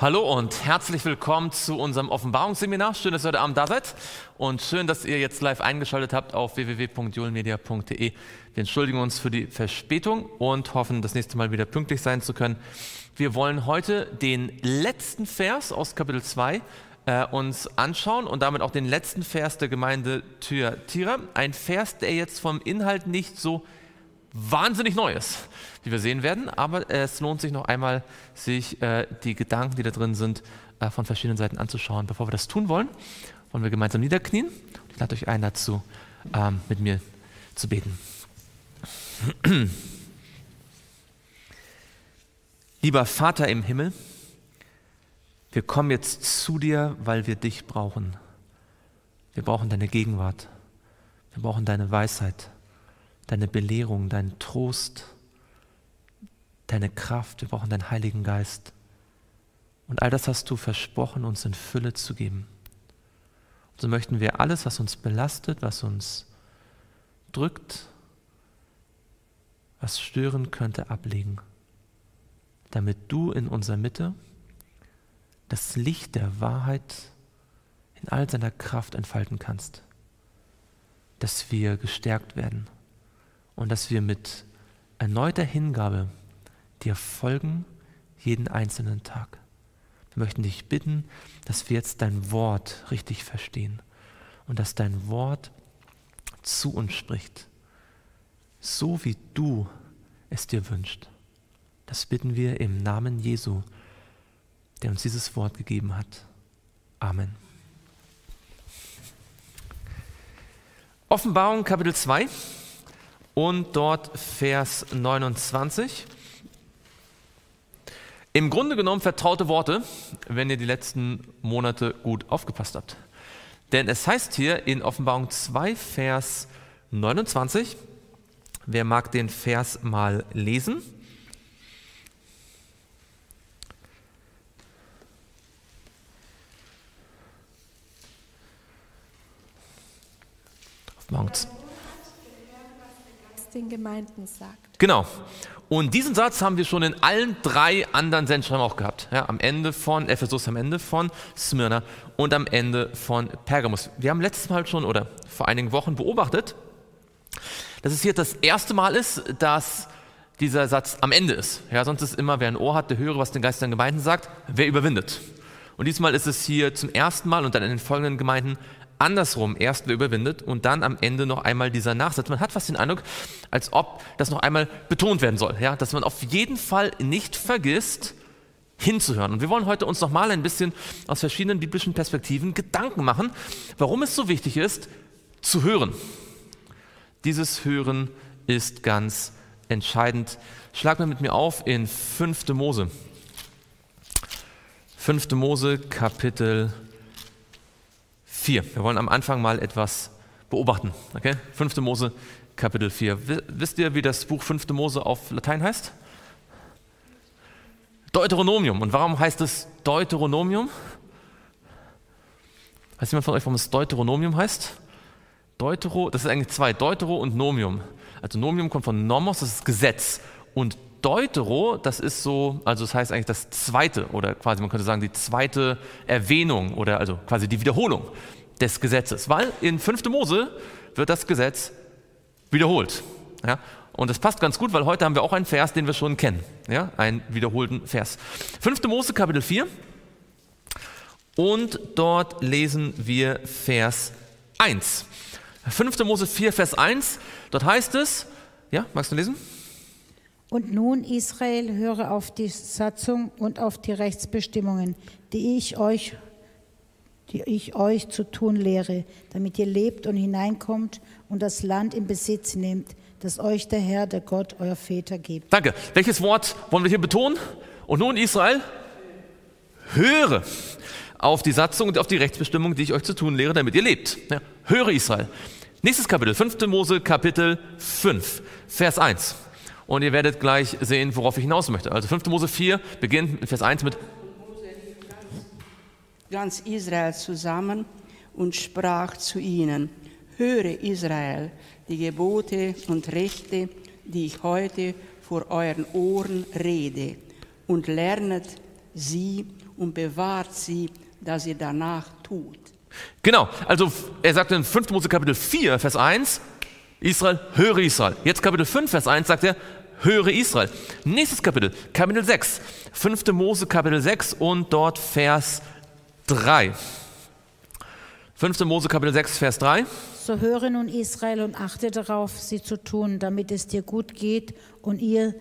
Hallo und herzlich willkommen zu unserem Offenbarungsseminar. Schön, dass ihr heute Abend da seid und schön, dass ihr jetzt live eingeschaltet habt auf www.julmedia.de. Wir entschuldigen uns für die Verspätung und hoffen, das nächste Mal wieder pünktlich sein zu können. Wir wollen heute den letzten Vers aus Kapitel 2 äh, uns anschauen und damit auch den letzten Vers der Gemeinde Thyatira. Ein Vers, der jetzt vom Inhalt nicht so wahnsinnig neu ist, wie wir sehen werden. Aber es lohnt sich noch einmal, sich äh, die Gedanken, die da drin sind, äh, von verschiedenen Seiten anzuschauen. Bevor wir das tun wollen, wollen wir gemeinsam niederknien. Ich lade euch ein dazu, ähm, mit mir zu beten. Lieber Vater im Himmel, wir kommen jetzt zu dir, weil wir dich brauchen. Wir brauchen deine Gegenwart. Wir brauchen deine Weisheit deine Belehrung, deinen Trost, deine Kraft. Wir brauchen deinen Heiligen Geist. Und all das hast du versprochen, uns in Fülle zu geben. Und so möchten wir alles, was uns belastet, was uns drückt, was stören könnte, ablegen, damit du in unserer Mitte das Licht der Wahrheit in all seiner Kraft entfalten kannst, dass wir gestärkt werden und dass wir mit erneuter Hingabe dir folgen jeden einzelnen Tag. Wir möchten dich bitten, dass wir jetzt dein Wort richtig verstehen und dass dein Wort zu uns spricht, so wie du es dir wünscht. Das bitten wir im Namen Jesu, der uns dieses Wort gegeben hat. Amen. Offenbarung Kapitel 2 und dort Vers 29. Im Grunde genommen vertraute Worte, wenn ihr die letzten Monate gut aufgepasst habt. Denn es heißt hier in Offenbarung 2, Vers 29, wer mag den Vers mal lesen? Offenbarung 2 den Gemeinden sagt. Genau. Und diesen Satz haben wir schon in allen drei anderen Sendschreiben auch gehabt. Ja, am Ende von Ephesus, am Ende von Smyrna und am Ende von Pergamus. Wir haben letztes Mal schon oder vor einigen Wochen beobachtet, dass es hier das erste Mal ist, dass dieser Satz am Ende ist. Ja, sonst ist immer, wer ein Ohr hat, der höre, was den Geist der Gemeinden sagt, wer überwindet. Und diesmal ist es hier zum ersten Mal und dann in den folgenden Gemeinden andersrum erst wer überwindet und dann am Ende noch einmal dieser Nachsatz. Man hat fast den Eindruck, als ob das noch einmal betont werden soll, ja, dass man auf jeden Fall nicht vergisst, hinzuhören. Und wir wollen heute uns noch mal ein bisschen aus verschiedenen biblischen Perspektiven Gedanken machen, warum es so wichtig ist, zu hören. Dieses Hören ist ganz entscheidend. Schlag mal mit mir auf in 5. Mose. 5. Mose, Kapitel 4. Wir wollen am Anfang mal etwas beobachten. Okay? 5. Mose, Kapitel 4. Wisst ihr, wie das Buch 5. Mose auf Latein heißt? Deuteronomium. Und warum heißt es Deuteronomium? Weiß jemand von euch, warum es Deuteronomium heißt? Deutero, das ist eigentlich zwei, Deutero und Nomium. Also Nomium kommt von Nomos, das ist Gesetz. Und Deutero, das ist so, also das heißt eigentlich das zweite oder quasi man könnte sagen die zweite Erwähnung oder also quasi die Wiederholung des Gesetzes, weil in 5. Mose wird das Gesetz wiederholt. Ja? Und das passt ganz gut, weil heute haben wir auch einen Vers, den wir schon kennen. Ja? Einen wiederholten Vers. 5. Mose, Kapitel 4. Und dort lesen wir Vers 1. 5. Mose 4, Vers 1. Dort heißt es, ja, magst du lesen? Und nun, Israel, höre auf die Satzung und auf die Rechtsbestimmungen, die ich euch die ich euch zu tun lehre, damit ihr lebt und hineinkommt und das Land in Besitz nehmt, das euch der Herr, der Gott, euer Väter gibt. Danke. Welches Wort wollen wir hier betonen? Und nun Israel, höre auf die Satzung und auf die Rechtsbestimmung, die ich euch zu tun lehre, damit ihr lebt. Ja, höre Israel. Nächstes Kapitel, 5. Mose, Kapitel 5, Vers 1. Und ihr werdet gleich sehen, worauf ich hinaus möchte. Also 5. Mose 4 beginnt mit Vers 1 mit ganz Israel zusammen und sprach zu ihnen, höre Israel, die Gebote und Rechte, die ich heute vor euren Ohren rede, und lernet sie und bewahrt sie, dass sie danach tut. Genau, also er sagt in 5. Mose Kapitel 4, Vers 1, Israel, höre Israel. Jetzt Kapitel 5, Vers 1 sagt er, höre Israel. Nächstes Kapitel, Kapitel 6, 5. Mose Kapitel 6 und dort Vers 3. 5. Mose Kapitel 6, Vers 3. So höre nun Israel und achte darauf, sie zu tun, damit es dir gut geht und ihr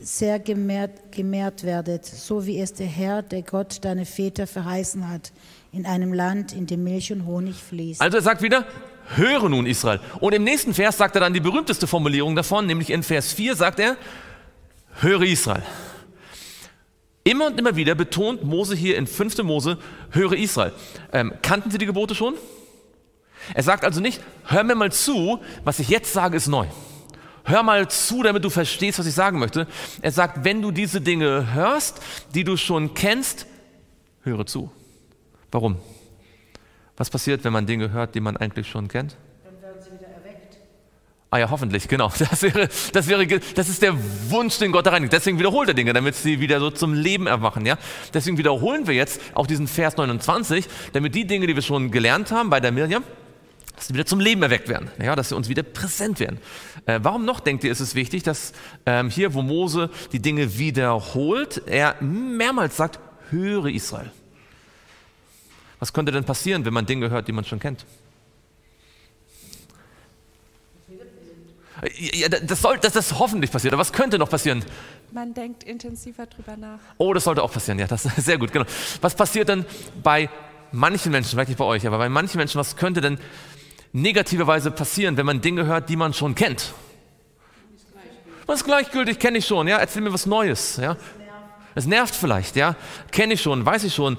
sehr gemehrt, gemehrt werdet, so wie es der Herr, der Gott deine Väter verheißen hat, in einem Land, in dem Milch und Honig fließt. Also er sagt wieder, höre nun Israel. Und im nächsten Vers sagt er dann die berühmteste Formulierung davon, nämlich in Vers 4 sagt er, höre Israel. Immer und immer wieder betont Mose hier in 5. Mose, höre Israel. Ähm, kannten Sie die Gebote schon? Er sagt also nicht, hör mir mal zu, was ich jetzt sage, ist neu. Hör mal zu, damit du verstehst, was ich sagen möchte. Er sagt, wenn du diese Dinge hörst, die du schon kennst, höre zu. Warum? Was passiert, wenn man Dinge hört, die man eigentlich schon kennt? Dann werden sie wieder erweckt. Ah ja, hoffentlich, genau. Das, wäre, das, wäre, das ist der Wunsch, den Gott da reinigt. Deswegen wiederholt er Dinge, damit sie wieder so zum Leben erwachen. Ja? Deswegen wiederholen wir jetzt auch diesen Vers 29, damit die Dinge, die wir schon gelernt haben bei der Miriam, dass sie wieder zum Leben erweckt werden, ja, dass sie uns wieder präsent werden. Äh, warum noch, denkt ihr, ist es wichtig, dass ähm, hier, wo Mose die Dinge wiederholt, er mehrmals sagt, höre Israel. Was könnte denn passieren, wenn man Dinge hört, die man schon kennt? Ja, das, soll, das ist hoffentlich passiert. Aber was könnte noch passieren? Man denkt intensiver drüber nach. Oh, das sollte auch passieren. Ja, das ist sehr gut. Genau. Was passiert denn bei manchen Menschen, vielleicht nicht bei euch, aber bei manchen Menschen, was könnte denn negativerweise passieren, wenn man Dinge hört, die man schon kennt? Was gleichgültig kenne ich schon, ja? Erzähl mir was Neues, ja? Es nervt vielleicht, ja? Kenne ich schon, weiß ich schon,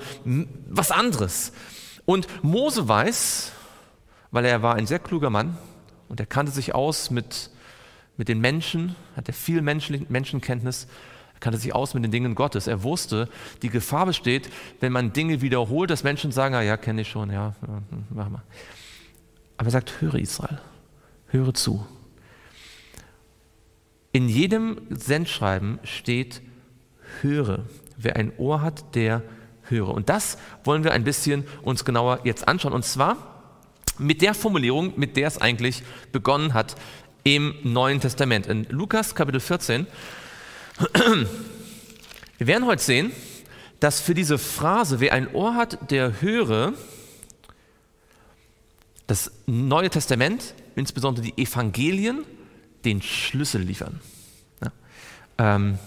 was anderes. Und Mose weiß, weil er war ein sehr kluger Mann und er kannte sich aus mit, mit den Menschen, hatte viel Menschen, Menschenkenntnis, er kannte sich aus mit den Dingen Gottes. Er wusste, die Gefahr besteht, wenn man Dinge wiederholt, dass Menschen sagen, ah, ja, kenne ich schon, ja, hm, mach mal. Aber er sagt, höre Israel, höre zu. In jedem Sendschreiben steht, höre. Wer ein Ohr hat, der höre. Und das wollen wir ein bisschen uns genauer jetzt anschauen. Und zwar mit der Formulierung, mit der es eigentlich begonnen hat im Neuen Testament. In Lukas Kapitel 14. Wir werden heute sehen, dass für diese Phrase, wer ein Ohr hat, der höre, das Neue Testament, insbesondere die Evangelien, den Schlüssel liefern. Ja. Ähm,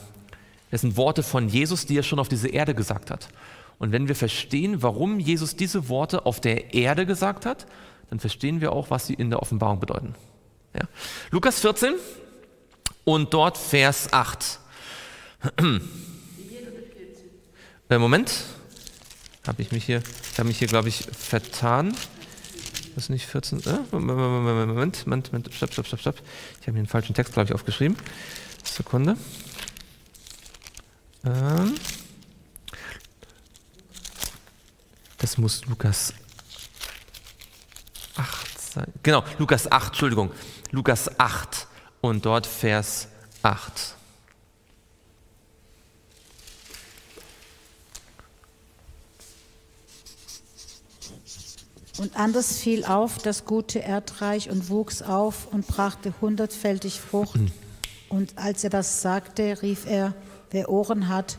das sind Worte von Jesus, die er schon auf diese Erde gesagt hat. Und wenn wir verstehen, warum Jesus diese Worte auf der Erde gesagt hat, dann verstehen wir auch, was sie in der Offenbarung bedeuten. Ja. Lukas 14 und dort Vers 8. Äh, Moment, habe ich mich hier, habe mich hier, glaube ich, vertan. Das ist nicht 14. Äh? Moment, Moment, Moment, stopp, stopp, stopp, stopp. Ich habe hier einen falschen Text, glaube ich, aufgeschrieben. Sekunde. Ähm, das muss Lukas 8 sein. Genau, Lukas 8, Entschuldigung. Lukas 8 und dort Vers 8. Und anders fiel auf das gute Erdreich und wuchs auf und brachte hundertfältig Frucht. Mhm. Und als er das sagte, rief er, Wer Ohren hat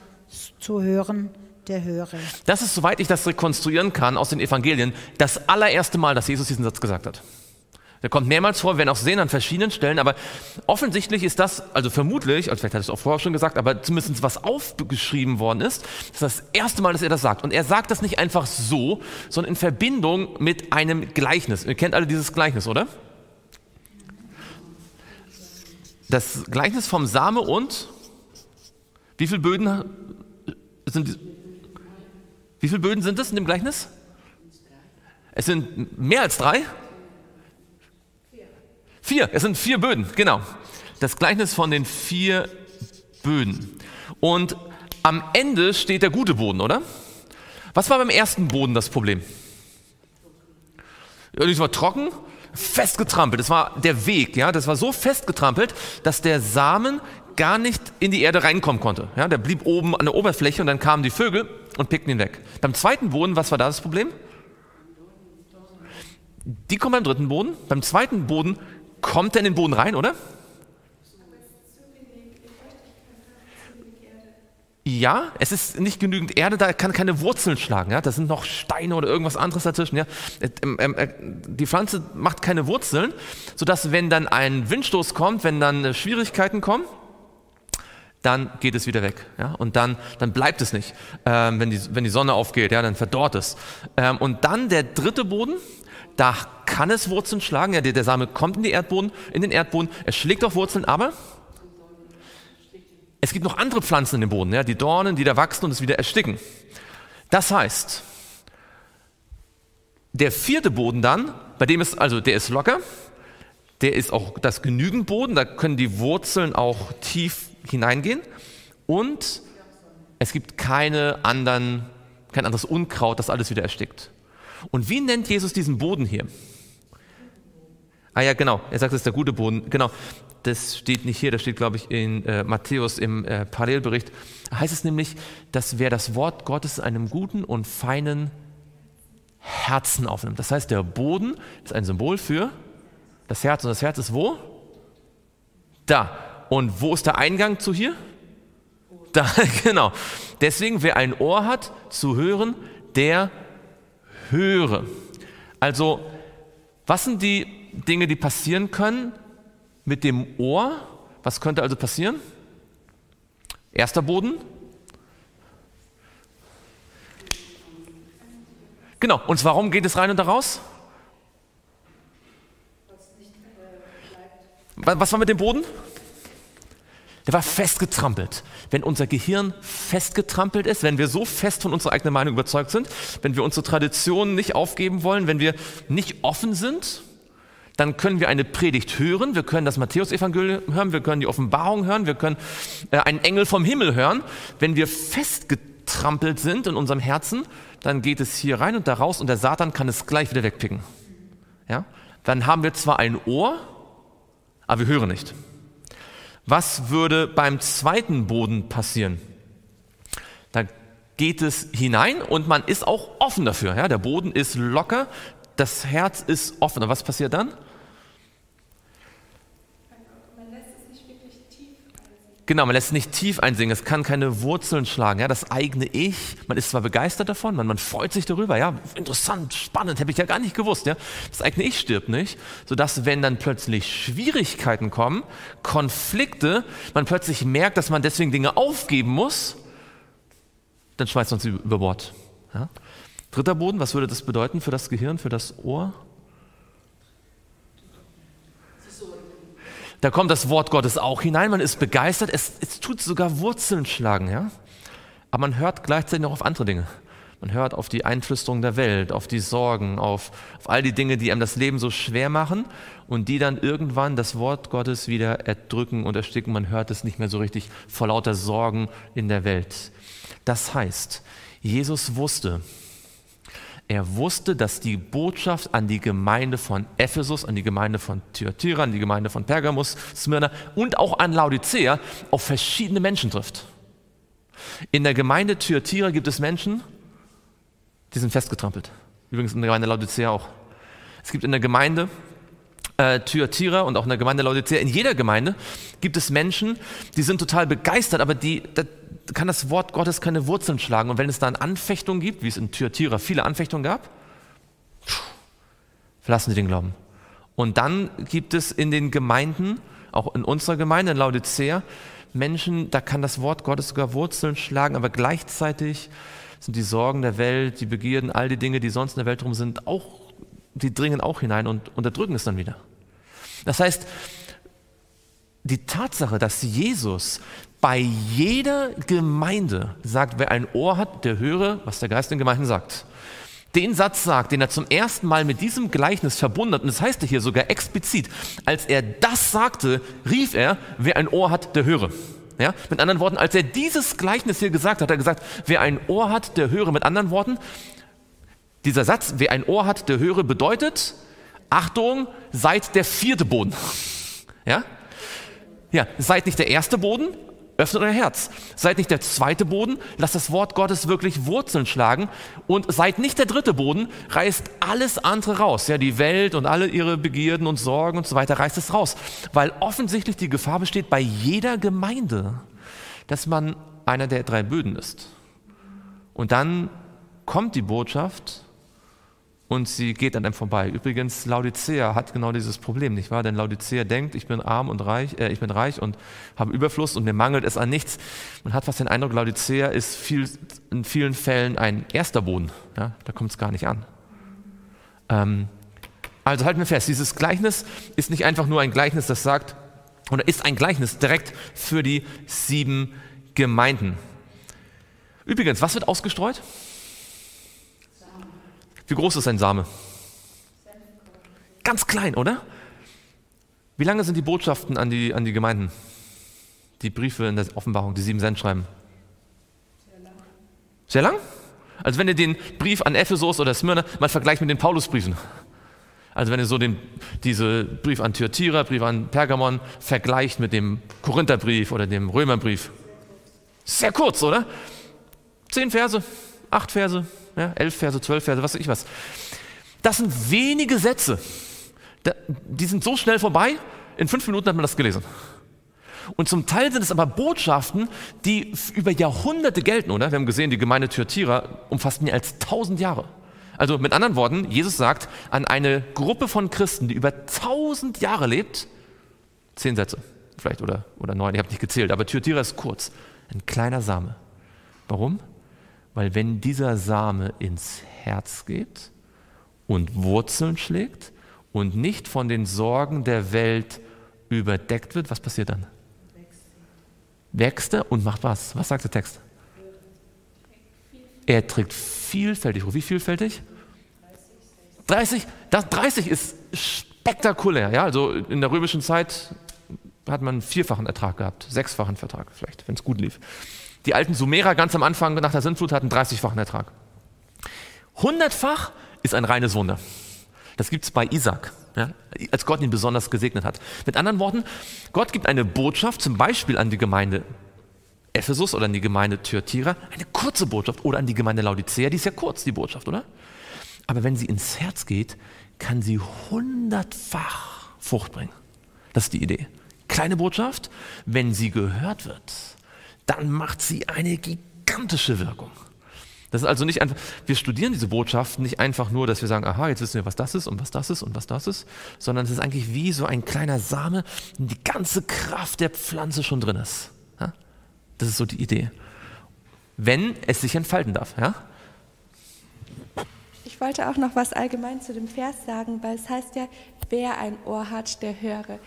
zu hören, der höre. Das ist, soweit ich das rekonstruieren kann aus den Evangelien, das allererste Mal, dass Jesus diesen Satz gesagt hat. Der kommt mehrmals vor, wir werden auch sehen an verschiedenen Stellen, aber offensichtlich ist das, also vermutlich, also vielleicht hat es auch vorher schon gesagt, aber zumindest was aufgeschrieben worden ist, das ist das erste Mal, dass er das sagt. Und er sagt das nicht einfach so, sondern in Verbindung mit einem Gleichnis. Ihr kennt alle dieses Gleichnis, oder? Das Gleichnis vom Same und wie viele Böden sind Wie viele Böden sind es in dem Gleichnis? Es sind mehr als drei? Vier. Es sind vier Böden, genau. Das Gleichnis von den vier Böden. Und am Ende steht der gute Boden, oder? Was war beim ersten Boden das Problem? Das war trocken, festgetrampelt. Das war der Weg, ja. Das war so festgetrampelt, dass der Samen gar nicht in die Erde reinkommen konnte. Ja, der blieb oben an der Oberfläche und dann kamen die Vögel, und pickten ihn weg. Beim zweiten Boden, was war da das Problem? Die kommen beim dritten Boden. Beim zweiten Boden kommt er in den Boden rein, oder? Ja, es ist nicht genügend Erde, da kann keine Wurzeln schlagen. Ja? Da sind noch Steine oder irgendwas anderes dazwischen. Ja? Ähm, ähm, äh, die Pflanze macht keine Wurzeln, sodass wenn dann ein Windstoß kommt, wenn dann äh, Schwierigkeiten kommen, dann geht es wieder weg. Ja? Und dann, dann bleibt es nicht. Ähm, wenn, die, wenn die Sonne aufgeht, ja, dann verdorrt es. Ähm, und dann der dritte Boden, da kann es Wurzeln schlagen. Ja, der, der Same kommt in, die Erdboden, in den Erdboden, er schlägt auf Wurzeln, aber es gibt noch andere Pflanzen in dem Boden, ja, die Dornen, die da wachsen und es wieder ersticken. Das heißt, der vierte Boden dann, bei dem ist, also der ist locker, der ist auch das genügend Boden, da können die Wurzeln auch tief hineingehen und es gibt keine anderen, kein anderes Unkraut, das alles wieder erstickt. Und wie nennt Jesus diesen Boden hier? Ah ja, genau, er sagt, es ist der gute Boden. Genau, das steht nicht hier, das steht, glaube ich, in äh, Matthäus im äh, Parallelbericht. Da heißt es nämlich, dass wer das Wort Gottes in einem guten und feinen Herzen aufnimmt. Das heißt, der Boden ist ein Symbol für das Herz. Und das Herz ist wo? Da. Und wo ist der Eingang zu hier? Da, genau. Deswegen, wer ein Ohr hat zu hören, der höre. Also, was sind die Dinge, die passieren können, mit dem Ohr. Was könnte also passieren? Erster Boden. Genau, und warum geht es rein und raus? Was war mit dem Boden? Der war festgetrampelt. Wenn unser Gehirn festgetrampelt ist, wenn wir so fest von unserer eigenen Meinung überzeugt sind, wenn wir unsere Traditionen nicht aufgeben wollen, wenn wir nicht offen sind, dann können wir eine Predigt hören, wir können das Matthäusevangelium hören, wir können die Offenbarung hören, wir können äh, einen Engel vom Himmel hören. Wenn wir festgetrampelt sind in unserem Herzen, dann geht es hier rein und da raus und der Satan kann es gleich wieder wegpicken. Ja? Dann haben wir zwar ein Ohr, aber wir hören nicht. Was würde beim zweiten Boden passieren? Da geht es hinein und man ist auch offen dafür. Ja? Der Boden ist locker, das Herz ist offen. Und was passiert dann? Genau, man lässt es nicht tief einsingen, es kann keine Wurzeln schlagen. Ja, das eigene Ich, man ist zwar begeistert davon, man, man freut sich darüber, ja, interessant, spannend, habe ich ja gar nicht gewusst. Ja. Das eigene Ich stirbt nicht, sodass wenn dann plötzlich Schwierigkeiten kommen, Konflikte, man plötzlich merkt, dass man deswegen Dinge aufgeben muss, dann schmeißt man sie über Bord. Ja. Dritter Boden, was würde das bedeuten für das Gehirn, für das Ohr? Da kommt das Wort Gottes auch hinein, man ist begeistert, es, es tut sogar Wurzeln schlagen, ja? Aber man hört gleichzeitig noch auf andere Dinge. Man hört auf die Einflüsterung der Welt, auf die Sorgen, auf, auf all die Dinge, die einem das Leben so schwer machen und die dann irgendwann das Wort Gottes wieder erdrücken und ersticken. Man hört es nicht mehr so richtig vor lauter Sorgen in der Welt. Das heißt, Jesus wusste, er wusste, dass die Botschaft an die Gemeinde von Ephesus, an die Gemeinde von Thyatira, an die Gemeinde von Pergamus, Smyrna und auch an Laodicea auf verschiedene Menschen trifft. In der Gemeinde Thyatira gibt es Menschen, die sind festgetrampelt. Übrigens in der Gemeinde Laodicea auch. Es gibt in der Gemeinde äh, Thyatira und auch in der Gemeinde Laodicea, in jeder Gemeinde gibt es Menschen, die sind total begeistert, aber die, kann das Wort Gottes keine Wurzeln schlagen. Und wenn es dann Anfechtungen gibt, wie es in Thyatira viele Anfechtungen gab, verlassen sie den Glauben. Und dann gibt es in den Gemeinden, auch in unserer Gemeinde in Laodicea, Menschen, da kann das Wort Gottes sogar Wurzeln schlagen, aber gleichzeitig sind die Sorgen der Welt, die Begierden, all die Dinge, die sonst in der Welt rum sind, auch, die dringen auch hinein und unterdrücken es dann wieder. Das heißt, die Tatsache, dass Jesus bei jeder Gemeinde sagt, wer ein Ohr hat, der höre, was der Geist in Gemeinden sagt. Den Satz sagt, den er zum ersten Mal mit diesem Gleichnis verbunden hat, und das heißt hier sogar explizit, als er das sagte, rief er, wer ein Ohr hat, der höre. Ja? Mit anderen Worten, als er dieses Gleichnis hier gesagt hat, hat er gesagt, wer ein Ohr hat, der höre. Mit anderen Worten, dieser Satz, wer ein Ohr hat, der höre, bedeutet, Achtung, seid der vierte Boden. Ja? Ja, seid nicht der erste Boden, öffnet euer Herz. Seid nicht der zweite Boden, lasst das Wort Gottes wirklich Wurzeln schlagen und seid nicht der dritte Boden, reißt alles andere raus. Ja, die Welt und alle ihre Begierden und Sorgen und so weiter, reißt es raus. Weil offensichtlich die Gefahr besteht bei jeder Gemeinde, dass man einer der drei Böden ist. Und dann kommt die Botschaft und sie geht an einem vorbei. Übrigens, Laodicea hat genau dieses Problem, nicht wahr? Denn Laodicea denkt, ich bin arm und reich, äh, ich bin reich und habe Überfluss und mir mangelt es an nichts. Man hat fast den Eindruck, Laodicea ist viel, in vielen Fällen ein erster Boden. Ja? Da kommt es gar nicht an. Ähm, also halten wir fest, dieses Gleichnis ist nicht einfach nur ein Gleichnis, das sagt, oder ist ein Gleichnis direkt für die sieben Gemeinden. Übrigens, was wird ausgestreut? Wie groß ist ein Same? Ganz klein, oder? Wie lange sind die Botschaften an die, an die Gemeinden? Die Briefe in der Offenbarung, die sieben Cent schreiben? Sehr lang. Sehr lang? Also wenn ihr den Brief an Ephesus oder Smyrna mal vergleicht mit den Paulusbriefen. Also wenn ihr so den diese Brief an Thyatira, Brief an Pergamon vergleicht mit dem Korintherbrief oder dem Römerbrief. Sehr kurz, oder? Zehn Verse, acht Verse, ja, elf Verse, zwölf Verse, was weiß ich was. Das sind wenige Sätze. Die sind so schnell vorbei, in fünf Minuten hat man das gelesen. Und zum Teil sind es aber Botschaften, die über Jahrhunderte gelten, oder? Wir haben gesehen, die Gemeinde Thyatira umfasst mehr als tausend Jahre. Also mit anderen Worten, Jesus sagt an eine Gruppe von Christen, die über tausend Jahre lebt, zehn Sätze vielleicht oder, oder neun, ich habe nicht gezählt, aber Thyatira ist kurz, ein kleiner Same. Warum? Weil wenn dieser Same ins Herz geht und Wurzeln schlägt und nicht von den Sorgen der Welt überdeckt wird, was passiert dann? Wächst er und macht was? Was sagt der Text? Er trägt vielfältig. Wie vielfältig? 30. Das 30 ist spektakulär. Ja? Also in der römischen Zeit hat man einen vierfachen Ertrag gehabt, sechsfachen Vertrag vielleicht, wenn es gut lief. Die alten Sumerer ganz am Anfang nach der Sintflut hatten 30-fachen Ertrag. Hundertfach ist ein reines Wunder. Das gibt es bei Isaac, ja, als Gott ihn besonders gesegnet hat. Mit anderen Worten, Gott gibt eine Botschaft zum Beispiel an die Gemeinde Ephesus oder an die Gemeinde Thyatira, eine kurze Botschaft oder an die Gemeinde Laodicea, die ist ja kurz, die Botschaft, oder? Aber wenn sie ins Herz geht, kann sie hundertfach Frucht bringen. Das ist die Idee. Kleine Botschaft, wenn sie gehört wird, dann macht sie eine gigantische Wirkung. Das ist also nicht einfach, wir studieren diese Botschaften nicht einfach nur, dass wir sagen, aha, jetzt wissen wir, was das ist und was das ist und was das ist, sondern es ist eigentlich wie so ein kleiner Same, in die ganze Kraft der Pflanze schon drin ist. Ja? Das ist so die Idee. Wenn es sich entfalten darf. Ja? Ich wollte auch noch was allgemein zu dem Vers sagen, weil es heißt ja, wer ein Ohr hat, der höre.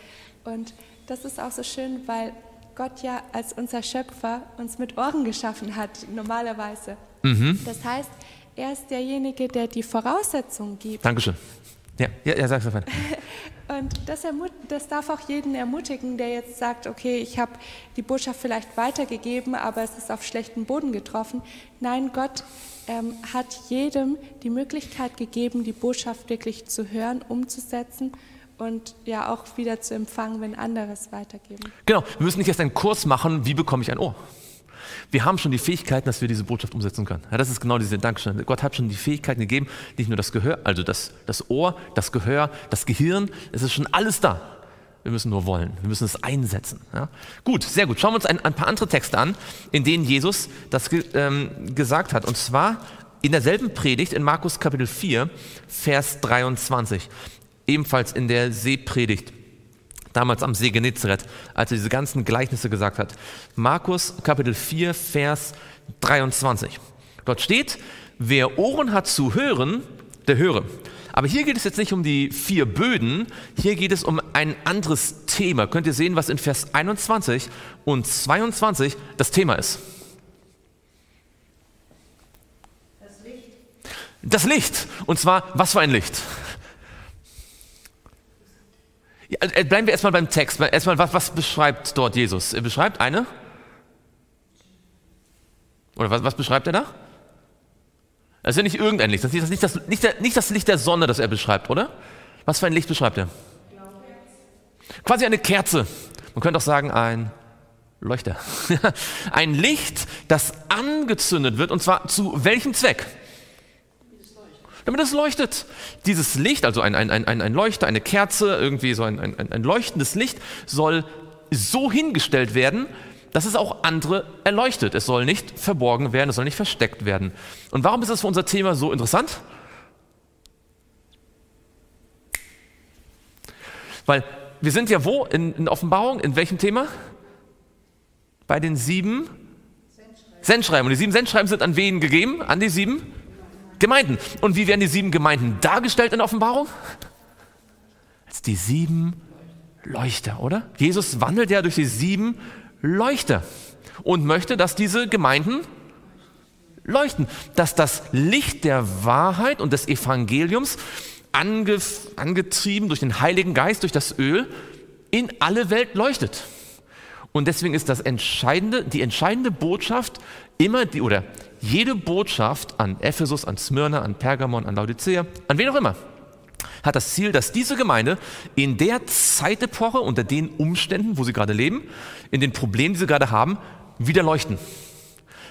Und das ist auch so schön, weil Gott ja als unser Schöpfer uns mit Ohren geschaffen hat, normalerweise. Mhm. Das heißt, er ist derjenige, der die Voraussetzungen gibt. Dankeschön. Ja, ja, ja sag's einfach. Und das, das, darf auch jeden ermutigen, der jetzt sagt, okay, ich habe die Botschaft vielleicht weitergegeben, aber es ist auf schlechten Boden getroffen. Nein, Gott ähm, hat jedem die Möglichkeit gegeben, die Botschaft wirklich zu hören, umzusetzen und ja auch wieder zu empfangen, wenn andere es weitergeben. Genau, wir müssen nicht erst einen Kurs machen, wie bekomme ich ein Ohr. Wir haben schon die Fähigkeiten, dass wir diese Botschaft umsetzen können. Ja, das ist genau diese Dankeschön. Gott hat schon die Fähigkeiten gegeben, nicht nur das Gehör, also das, das Ohr, das Gehör, das Gehirn, es ist schon alles da. Wir müssen nur wollen, wir müssen es einsetzen. Ja? Gut, sehr gut. Schauen wir uns ein, ein, paar andere Texte an, in denen Jesus das ähm, gesagt hat. Und zwar in derselben Predigt in Markus Kapitel 4, Vers 23 ebenfalls in der Seepredigt, damals am See Genezareth, als er diese ganzen Gleichnisse gesagt hat. Markus Kapitel 4, Vers 23. Dort steht, wer Ohren hat zu hören, der höre. Aber hier geht es jetzt nicht um die vier Böden, hier geht es um ein anderes Thema. Könnt ihr sehen, was in Vers 21 und 22 das Thema ist? Das Licht. Das Licht. Und zwar, was für ein Licht? Ja, äh, bleiben wir erstmal beim Text. Erstmal, was, was beschreibt dort Jesus? Er beschreibt eine? Oder was, was beschreibt er da? Das ist ja nicht irgendein Licht. Das ist nicht das, nicht, der, nicht das Licht der Sonne, das er beschreibt, oder? Was für ein Licht beschreibt er? Quasi eine Kerze. Man könnte auch sagen, ein Leuchter. Ein Licht, das angezündet wird, und zwar zu welchem Zweck? Damit es leuchtet. Dieses Licht, also ein, ein, ein, ein Leuchter, eine Kerze, irgendwie so ein, ein, ein leuchtendes Licht, soll so hingestellt werden, dass es auch andere erleuchtet. Es soll nicht verborgen werden, es soll nicht versteckt werden. Und warum ist das für unser Thema so interessant? Weil wir sind ja wo in, in Offenbarung? In welchem Thema? Bei den sieben Sendschreiben. Und die sieben Sendschreiben sind an wen gegeben? An die sieben Gemeinden. Und wie werden die sieben Gemeinden dargestellt in Offenbarung? Als die sieben Leuchter, oder? Jesus wandelt ja durch die sieben Leuchter und möchte, dass diese Gemeinden leuchten, dass das Licht der Wahrheit und des Evangeliums ange, angetrieben durch den Heiligen Geist, durch das Öl, in alle Welt leuchtet. Und deswegen ist das entscheidende, die entscheidende Botschaft immer die, oder jede Botschaft an Ephesus, an Smyrna, an Pergamon, an Laodicea, an wen auch immer, hat das Ziel, dass diese Gemeinde in der Zeitepoche, unter den Umständen, wo sie gerade leben, in den Problemen, die sie gerade haben, wieder leuchten.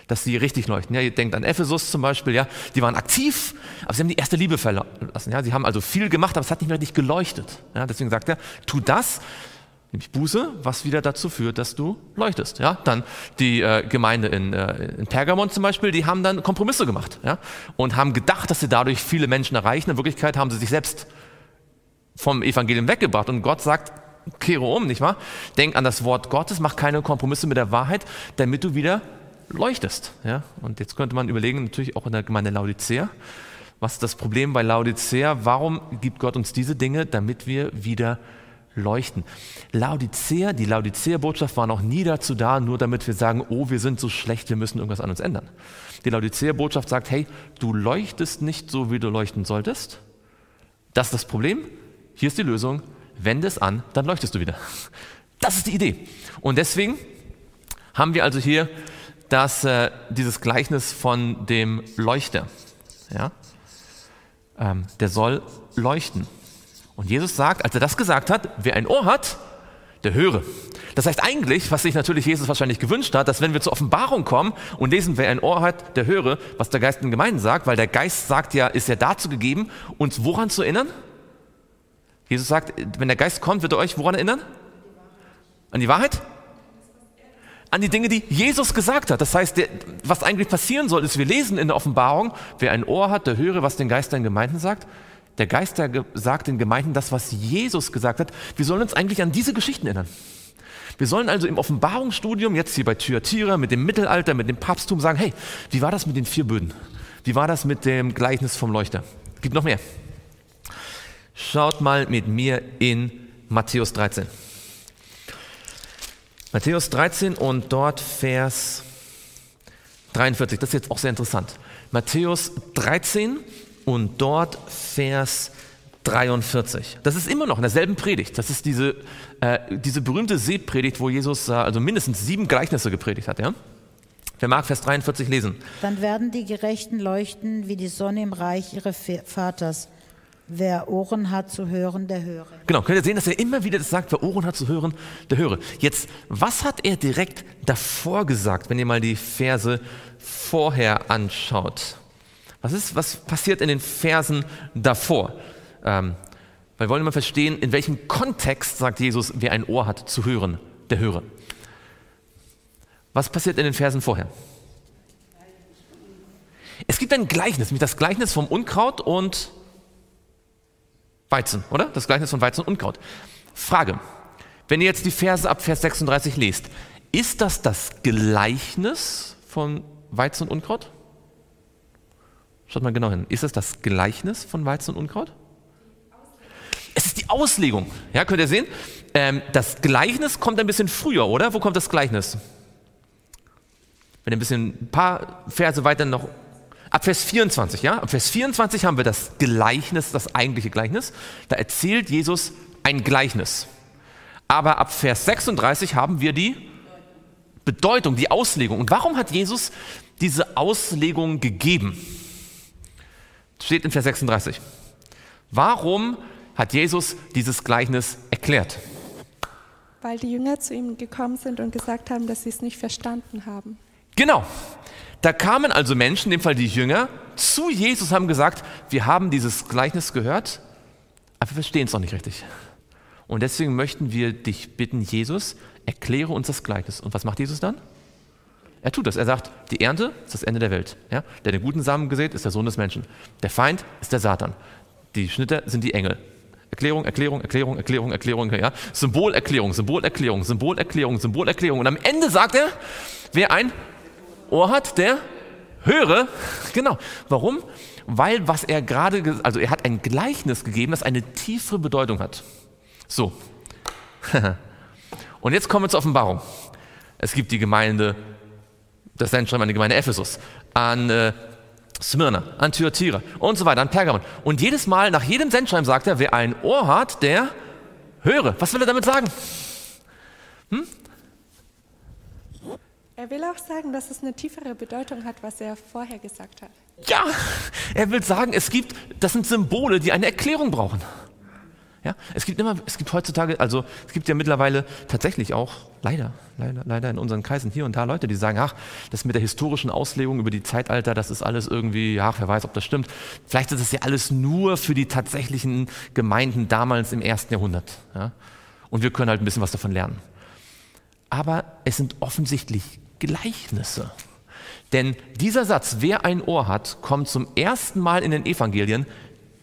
Dass sie richtig leuchten. Ja, ihr denkt an Ephesus zum Beispiel, ja, die waren aktiv, aber sie haben die erste Liebe verlassen. Ja, sie haben also viel gemacht, aber es hat nicht mehr richtig geleuchtet. Ja, deswegen sagt er, tu das, nämlich Buße, was wieder dazu führt, dass du leuchtest. Ja, dann die äh, Gemeinde in, äh, in Pergamon zum Beispiel, die haben dann Kompromisse gemacht ja, und haben gedacht, dass sie dadurch viele Menschen erreichen. In Wirklichkeit haben sie sich selbst vom Evangelium weggebracht. Und Gott sagt, kehre um, nicht wahr? Denk an das Wort Gottes, mach keine Kompromisse mit der Wahrheit, damit du wieder leuchtest. Ja? Und jetzt könnte man überlegen, natürlich auch in der Gemeinde Laodicea, was ist das Problem bei Laodicea? Warum gibt Gott uns diese Dinge, damit wir wieder leuchten? Laodicea, die Laodicea-Botschaft war noch nie dazu da, nur damit wir sagen, oh, wir sind so schlecht, wir müssen irgendwas an uns ändern. Die Laodicea-Botschaft sagt, hey, du leuchtest nicht so, wie du leuchten solltest. Das ist das Problem. Hier ist die Lösung. Wende es an, dann leuchtest du wieder. Das ist die Idee. Und deswegen haben wir also hier das, äh, dieses Gleichnis von dem Leuchter. Ja? Ähm, der soll leuchten. Und Jesus sagt, als er das gesagt hat, wer ein Ohr hat, der höre. Das heißt eigentlich, was sich natürlich Jesus wahrscheinlich gewünscht hat, dass wenn wir zur Offenbarung kommen und lesen, wer ein Ohr hat, der höre, was der Geist den Gemeinden sagt, weil der Geist sagt ja, ist ja dazu gegeben, uns woran zu erinnern? Jesus sagt, wenn der Geist kommt, wird er euch woran erinnern? An die Wahrheit? An die Dinge, die Jesus gesagt hat. Das heißt, der, was eigentlich passieren soll, ist, wir lesen in der Offenbarung, wer ein Ohr hat, der höre, was den Geist in Gemeinden sagt. Der Geist der sagt den Gemeinden das, was Jesus gesagt hat. Wir sollen uns eigentlich an diese Geschichten erinnern. Wir sollen also im Offenbarungsstudium, jetzt hier bei Thyatira, mit dem Mittelalter, mit dem Papsttum sagen, hey, wie war das mit den vier Böden? Wie war das mit dem Gleichnis vom Leuchter? Gibt noch mehr. Schaut mal mit mir in Matthäus 13. Matthäus 13 und dort Vers 43. Das ist jetzt auch sehr interessant. Matthäus 13 und dort Vers 43. Das ist immer noch in derselben Predigt. Das ist diese, äh, diese berühmte Seepredigt, wo Jesus äh, also mindestens sieben Gleichnisse gepredigt hat. Ja? Wer mag Vers 43 lesen? Dann werden die Gerechten leuchten wie die Sonne im Reich ihres Vaters. Wer Ohren hat zu hören, der höre. Genau, könnt ihr sehen, dass er immer wieder das sagt, wer Ohren hat zu hören, der höre. Jetzt, was hat er direkt davor gesagt, wenn ihr mal die Verse vorher anschaut? Was ist, was passiert in den Versen davor? Ähm, wir wollen immer verstehen, in welchem Kontext sagt Jesus, wer ein Ohr hat zu hören, der höre. Was passiert in den Versen vorher? Es gibt ein Gleichnis, nämlich das Gleichnis vom Unkraut und Weizen, oder? Das Gleichnis von Weizen und Unkraut. Frage, wenn ihr jetzt die Verse ab Vers 36 lest, ist das das Gleichnis von Weizen und Unkraut? Schaut mal genau hin. Ist das das Gleichnis von Weizen und Unkraut? Es ist die Auslegung. Ja, könnt ihr sehen? Ähm, das Gleichnis kommt ein bisschen früher, oder? Wo kommt das Gleichnis? Wenn ihr ein bisschen ein paar Verse weiter noch Ab Vers 24, ja, ab Vers 24 haben wir das Gleichnis, das eigentliche Gleichnis. Da erzählt Jesus ein Gleichnis. Aber ab Vers 36 haben wir die Bedeutung, die Auslegung. Und warum hat Jesus diese Auslegung gegeben? Steht in Vers 36. Warum hat Jesus dieses Gleichnis erklärt? Weil die Jünger zu ihm gekommen sind und gesagt haben, dass sie es nicht verstanden haben. Genau. Da kamen also Menschen, in dem Fall die Jünger, zu Jesus haben gesagt, wir haben dieses Gleichnis gehört, aber wir verstehen es noch nicht richtig. Und deswegen möchten wir dich bitten, Jesus, erkläre uns das Gleichnis. Und was macht Jesus dann? Er tut das. Er sagt, die Ernte ist das Ende der Welt. Ja? Der den guten Samen gesät, ist der Sohn des Menschen. Der Feind ist der Satan. Die Schnitter sind die Engel. Erklärung, Erklärung, Erklärung, Erklärung, Erklärung, ja? Symbolerklärung, Symbolerklärung, Symbolerklärung, Symbolerklärung. Und am Ende sagt er, wer ein Ohr hat, der höre. Genau. Warum? Weil was er gerade, also er hat ein Gleichnis gegeben, das eine tiefere Bedeutung hat. So. Und jetzt kommen wir zur Offenbarung. Es gibt die Gemeinde, das nennt schon mal die Gemeinde Ephesus, an äh, Smyrna, an Thyatira und so weiter, an Pergamon. Und jedes Mal, nach jedem Sendschreiben sagt er, wer ein Ohr hat, der höre. Was will er damit sagen? Hm? Er will auch sagen, dass es eine tiefere Bedeutung hat, was er vorher gesagt hat. Ja, er will sagen, es gibt, das sind Symbole, die eine Erklärung brauchen. Ja, es gibt immer, es gibt heutzutage, also es gibt ja mittlerweile tatsächlich auch, leider, leider, leider in unseren Kreisen hier und da Leute, die sagen, ach, das mit der historischen Auslegung über die Zeitalter, das ist alles irgendwie, ja, wer weiß, ob das stimmt. Vielleicht ist es ja alles nur für die tatsächlichen Gemeinden damals im ersten Jahrhundert. Ja? Und wir können halt ein bisschen was davon lernen. Aber es sind offensichtlich Gleichnisse. Denn dieser Satz, wer ein Ohr hat, kommt zum ersten Mal in den Evangelien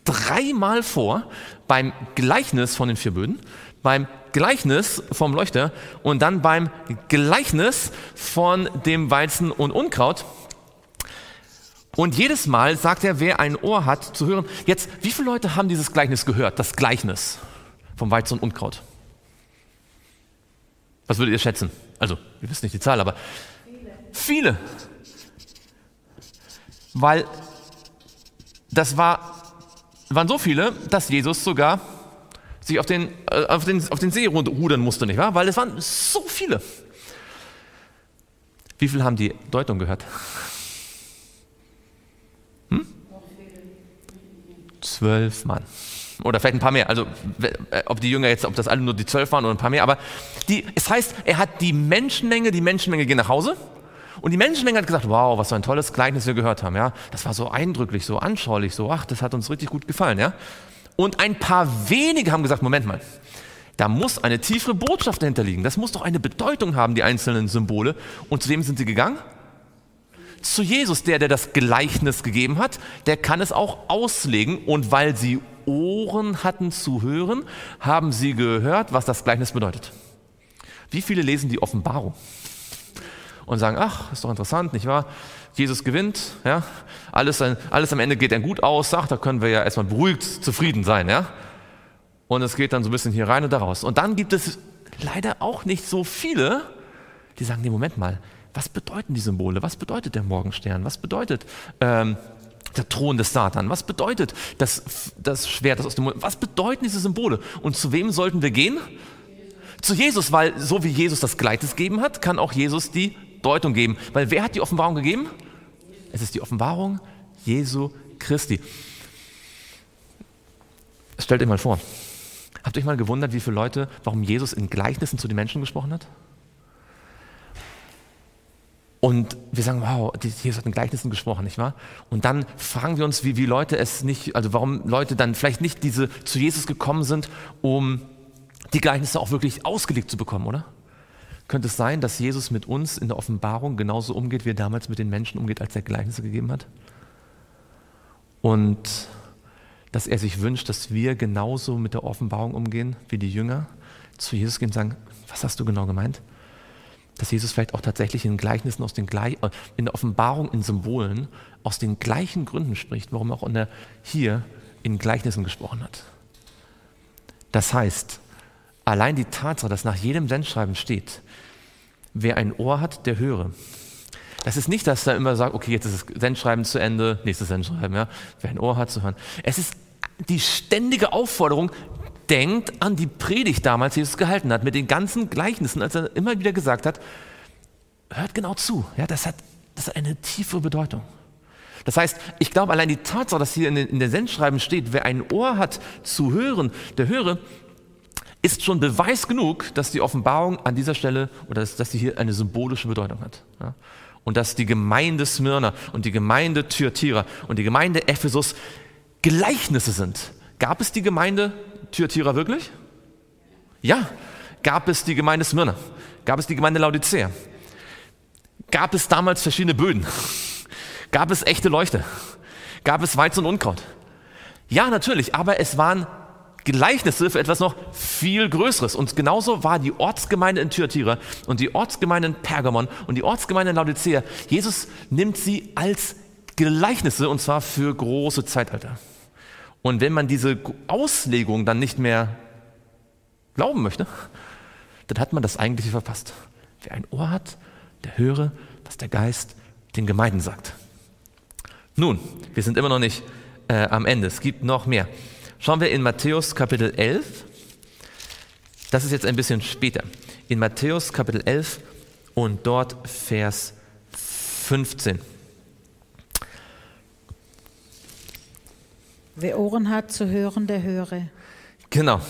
dreimal vor beim Gleichnis von den vier Böden, beim Gleichnis vom Leuchter und dann beim Gleichnis von dem Weizen und Unkraut. Und jedes Mal sagt er, wer ein Ohr hat zu hören. Jetzt, wie viele Leute haben dieses Gleichnis gehört? Das Gleichnis vom Weizen und Unkraut. Was würdet ihr schätzen? Also, wir wissen nicht die Zahl, aber viele. viele. Weil das war waren so viele, dass Jesus sogar sich auf den, äh, auf den, auf den See rudern musste, nicht wahr? Weil es waren so viele. Wie viele haben die Deutung gehört? Hm? Zwölf Mann. Oder vielleicht ein paar mehr. Also, äh, ob die Jünger jetzt, ob das alle nur die zwölf waren oder ein paar mehr. Aber die, es heißt, er hat die Menschenmenge, die Menschenmenge geht nach Hause und die Menschenmenge hat gesagt, wow, was für ein tolles Gleichnis wir gehört haben. Ja? Das war so eindrücklich, so anschaulich, so, ach, das hat uns richtig gut gefallen. Ja? Und ein paar wenige haben gesagt, Moment mal, da muss eine tiefere Botschaft dahinter liegen. Das muss doch eine Bedeutung haben, die einzelnen Symbole. Und zu wem sind sie gegangen? Zu Jesus, der, der das Gleichnis gegeben hat, der kann es auch auslegen. Und weil sie Ohren hatten zu hören, haben sie gehört, was das Gleichnis bedeutet. Wie viele lesen die Offenbarung? Und sagen, ach, ist doch interessant, nicht wahr? Jesus gewinnt, ja, alles, alles am Ende geht dann gut aus, ach, da können wir ja erstmal beruhigt zufrieden sein, ja. Und es geht dann so ein bisschen hier rein und da raus. Und dann gibt es leider auch nicht so viele, die sagen, nee, Moment mal, was bedeuten die Symbole? Was bedeutet der Morgenstern? Was bedeutet ähm, der Thron des Satan? Was bedeutet das, das Schwert, das aus dem Mund? Was bedeuten diese Symbole? Und zu wem sollten wir gehen? Zu Jesus, weil so wie Jesus das Gleites gegeben hat, kann auch Jesus die Deutung geben. Weil wer hat die Offenbarung gegeben? Es ist die Offenbarung Jesu Christi. Stellt euch mal vor. Habt ihr euch mal gewundert, wie viele Leute, warum Jesus in Gleichnissen zu den Menschen gesprochen hat? Und wir sagen, wow, Jesus hat in Gleichnissen gesprochen, nicht wahr? Und dann fragen wir uns, wie, wie Leute es nicht, also warum Leute dann vielleicht nicht diese zu Jesus gekommen sind, um die Gleichnisse auch wirklich ausgelegt zu bekommen, oder? Könnte es sein, dass Jesus mit uns in der Offenbarung genauso umgeht, wie er damals mit den Menschen umgeht, als er Gleichnisse gegeben hat? Und dass er sich wünscht, dass wir genauso mit der Offenbarung umgehen wie die Jünger, zu Jesus gehen und sagen, was hast du genau gemeint? Dass Jesus vielleicht auch tatsächlich in Gleichnissen aus den äh, in der Offenbarung in Symbolen aus den gleichen Gründen spricht, warum er auch der, hier in Gleichnissen gesprochen hat. Das heißt, allein die Tatsache, dass nach jedem Sendschreiben steht, wer ein Ohr hat, der höre. Das ist nicht, dass er immer sagt, okay, jetzt ist das Sendschreiben zu Ende, nächstes Sendschreiben, ja. Wer ein Ohr hat zu hören. Es ist die ständige Aufforderung, denkt an die Predigt damals, die Jesus gehalten hat, mit den ganzen Gleichnissen, als er immer wieder gesagt hat, hört genau zu. Ja, das hat, das hat eine tiefe Bedeutung. Das heißt, ich glaube, allein die Tatsache, dass hier in, den, Sendschreiben steht, wer ein Ohr hat zu hören, der höre, ist schon Beweis genug, dass die Offenbarung an dieser Stelle oder dass, dass sie hier eine symbolische Bedeutung hat. Ja? Und dass die Gemeinde Smyrna und die Gemeinde Thyatira und die Gemeinde Ephesus Gleichnisse sind. Gab es die Gemeinde Thyatira wirklich? Ja. Gab es die Gemeinde Smyrna? Gab es die Gemeinde Laodicea? Gab es damals verschiedene Böden? Gab es echte Leuchte? Gab es Weizen und Unkraut? Ja, natürlich, aber es waren Gleichnisse für etwas noch viel Größeres. Und genauso war die Ortsgemeinde in Thyatira und die Ortsgemeinde in Pergamon und die Ortsgemeinde in Laodicea. Jesus nimmt sie als Gleichnisse und zwar für große Zeitalter. Und wenn man diese Auslegung dann nicht mehr glauben möchte, dann hat man das Eigentliche verpasst. Wer ein Ohr hat, der höre, was der Geist den Gemeinden sagt. Nun, wir sind immer noch nicht äh, am Ende. Es gibt noch mehr. Schauen wir in Matthäus Kapitel 11. Das ist jetzt ein bisschen später. In Matthäus Kapitel 11 und dort Vers 15. Wer Ohren hat zu hören, der höre. Genau.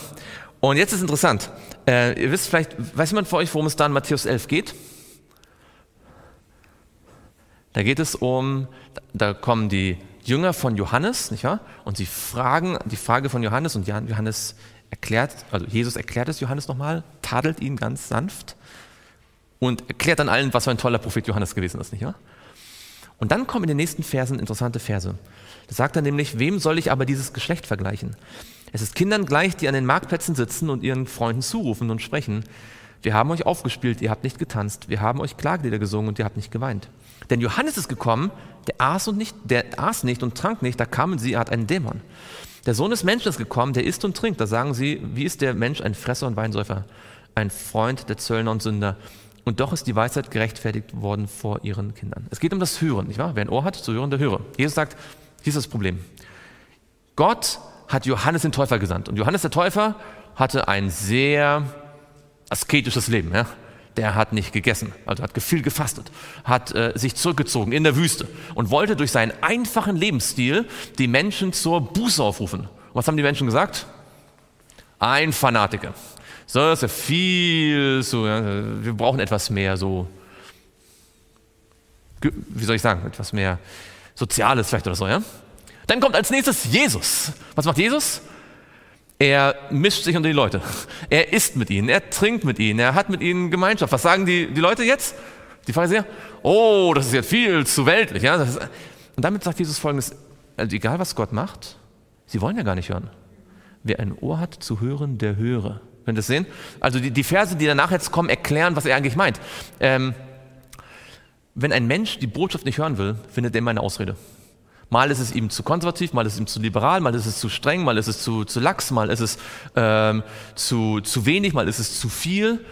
Und jetzt ist interessant. Äh, ihr wisst vielleicht, weiß jemand von euch, worum es da in Matthäus 11 geht? Da geht es um, da kommen die Jünger von Johannes, nicht wahr? Und sie fragen die Frage von Johannes und Johannes erklärt, also Jesus erklärt es Johannes nochmal, tadelt ihn ganz sanft und erklärt dann allen, was für ein toller Prophet Johannes gewesen ist, nicht wahr? Und dann kommen in den nächsten Versen interessante Verse. Da sagt er nämlich, wem soll ich aber dieses Geschlecht vergleichen? Es ist Kindern gleich, die an den Marktplätzen sitzen und ihren Freunden zurufen und sprechen. Wir haben euch aufgespielt, ihr habt nicht getanzt. Wir haben euch Klagelieder gesungen und ihr habt nicht geweint. Denn Johannes ist gekommen, der aß, und nicht, der aß nicht und trank nicht, da kamen sie, er hat einen Dämon. Der Sohn des Menschen ist gekommen, der isst und trinkt. Da sagen sie, wie ist der Mensch ein Fresser und Weinsäufer, ein Freund der Zöllner und Sünder. Und doch ist die Weisheit gerechtfertigt worden vor ihren Kindern. Es geht um das Hören, nicht wahr? Wer ein Ohr hat, zu hören, der höre. Jesus sagt, hier ist das Problem. Gott hat Johannes den Täufer gesandt. Und Johannes der Täufer hatte ein sehr asketisches Leben. Ja? Der hat nicht gegessen, also hat viel gefastet, hat äh, sich zurückgezogen in der Wüste und wollte durch seinen einfachen Lebensstil die Menschen zur Buße aufrufen. Und was haben die Menschen gesagt? Ein Fanatiker. So, das ist ja viel so, ja, wir brauchen etwas mehr so, wie soll ich sagen, etwas mehr Soziales vielleicht oder so, ja? Dann kommt als nächstes Jesus. Was macht Jesus? Er mischt sich unter die Leute. Er isst mit ihnen, er trinkt mit ihnen, er hat mit ihnen Gemeinschaft. Was sagen die, die Leute jetzt? Die Pharisäer? Oh, das ist jetzt viel zu weltlich. Ja? Ist, und damit sagt Jesus folgendes: also Egal was Gott macht, sie wollen ja gar nicht hören. Wer ein Ohr hat zu hören, der höre. Könnt ihr das sehen? Also die, die Verse, die danach jetzt kommen, erklären, was er eigentlich meint. Ähm, wenn ein Mensch die Botschaft nicht hören will, findet er immer eine Ausrede. Mal ist es ihm zu konservativ, mal ist es ihm zu liberal, mal ist es zu streng, mal ist es zu, zu lax, mal ist es ähm, zu, zu wenig, mal ist es zu viel.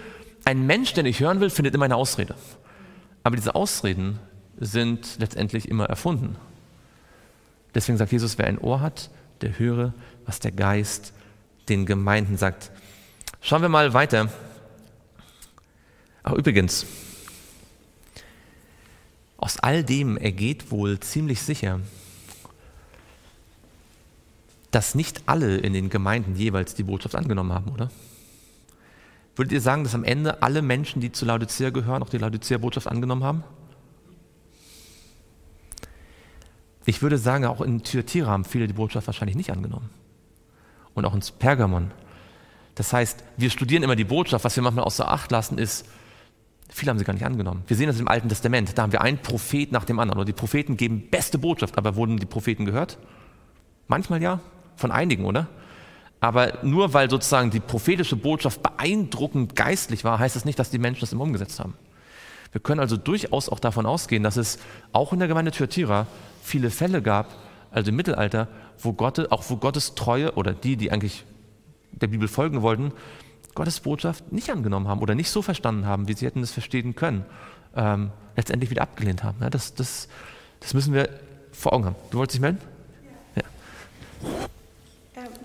Ein Mensch, der nicht hören will, findet immer eine Ausrede. Aber diese Ausreden sind letztendlich immer erfunden. Deswegen sagt Jesus, wer ein Ohr hat, der höre, was der Geist den Gemeinden sagt. Schauen wir mal weiter. Ach, übrigens, aus all dem ergeht wohl ziemlich sicher, dass nicht alle in den Gemeinden jeweils die Botschaft angenommen haben, oder? Würdet ihr sagen, dass am Ende alle Menschen, die zu Laodicea gehören, auch die Laodicea-Botschaft angenommen haben? Ich würde sagen, auch in Thyatira haben viele die Botschaft wahrscheinlich nicht angenommen. Und auch ins Pergamon. Das heißt, wir studieren immer die Botschaft. Was wir manchmal außer Acht lassen, ist, viele haben sie gar nicht angenommen. Wir sehen das im Alten Testament. Da haben wir einen Prophet nach dem anderen. Und die Propheten geben beste Botschaft. Aber wurden die Propheten gehört? Manchmal ja, von einigen, oder? Aber nur weil sozusagen die prophetische Botschaft beeindruckend geistlich war, heißt das nicht, dass die Menschen das immer umgesetzt haben. Wir können also durchaus auch davon ausgehen, dass es auch in der Gemeinde Thyatira viele Fälle gab, also im Mittelalter, wo, Gott, auch wo Gottes Treue oder die, die eigentlich der Bibel folgen wollten, Gottes Botschaft nicht angenommen haben oder nicht so verstanden haben, wie sie hätten es verstehen können, ähm, letztendlich wieder abgelehnt haben. Ja, das, das, das müssen wir vor Augen haben. Du wolltest dich melden? Ja. ja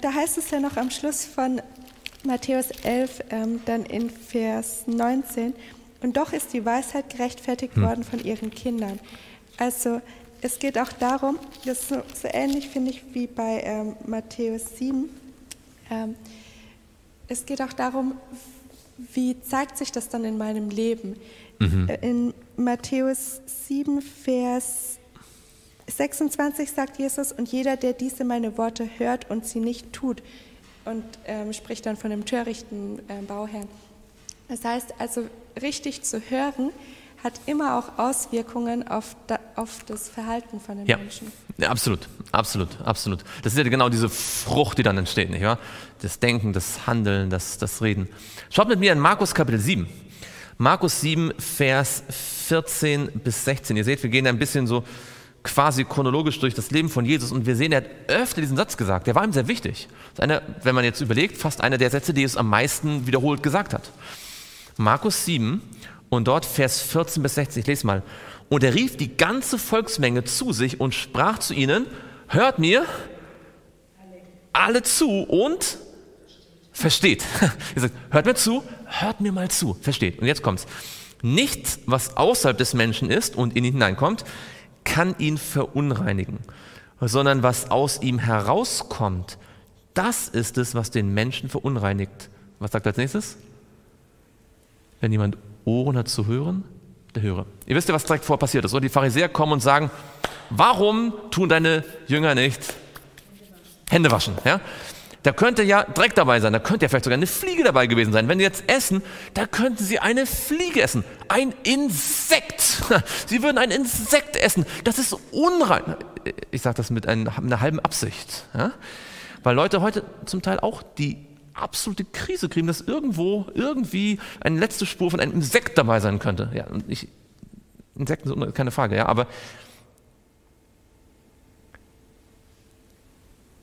da heißt es ja noch am Schluss von Matthäus 11, ähm, dann in Vers 19, und doch ist die Weisheit gerechtfertigt hm. worden von ihren Kindern. Also es geht auch darum, das ist so, so ähnlich finde ich wie bei ähm, Matthäus 7, ähm, es geht auch darum, wie zeigt sich das dann in meinem Leben? Mhm. In Matthäus 7, Vers 26 sagt Jesus, und jeder, der diese meine Worte hört und sie nicht tut, und ähm, spricht dann von dem törichten äh, Bauherrn. Das heißt also, richtig zu hören, hat immer auch Auswirkungen auf, da, auf das Verhalten von den ja. Menschen. Ja, absolut, absolut, absolut. Das ist ja genau diese Frucht, die dann entsteht, nicht wahr? Das Denken, das Handeln, das, das Reden. Schaut mit mir in Markus Kapitel 7. Markus 7, Vers 14 bis 16. Ihr seht, wir gehen ein bisschen so quasi chronologisch durch das Leben von Jesus und wir sehen, er hat öfter diesen Satz gesagt. Der war ihm sehr wichtig. Das ist einer, wenn man jetzt überlegt, fast einer der Sätze, die Jesus am meisten wiederholt gesagt hat. Markus 7 und dort Vers 14 bis 16, ich lese mal. Und er rief die ganze Volksmenge zu sich und sprach zu ihnen, hört mir alle zu und versteht. Er sagt, hört mir zu, hört mir mal zu, versteht. Und jetzt kommt's. Nichts, was außerhalb des Menschen ist und in ihn hineinkommt, kann ihn verunreinigen, sondern was aus ihm herauskommt, das ist es, was den Menschen verunreinigt. Was sagt er als nächstes? Wenn jemand Ohren hat zu hören, der höre. Ihr wisst ja, was direkt vor passiert ist. Und die Pharisäer kommen und sagen, warum tun deine Jünger nicht Hände waschen? Ja? Da könnte ja Dreck dabei sein, da könnte ja vielleicht sogar eine Fliege dabei gewesen sein. Wenn sie jetzt essen, da könnten sie eine Fliege essen. Ein Insekt. Sie würden ein Insekt essen. Das ist unrein. Ich sage das mit einer halben Absicht. Ja? Weil Leute heute zum Teil auch die absolute Krise kriegen, dass irgendwo irgendwie eine letzte Spur von einem Insekt dabei sein könnte. Ja, ich, Insekten sind keine Frage, ja, aber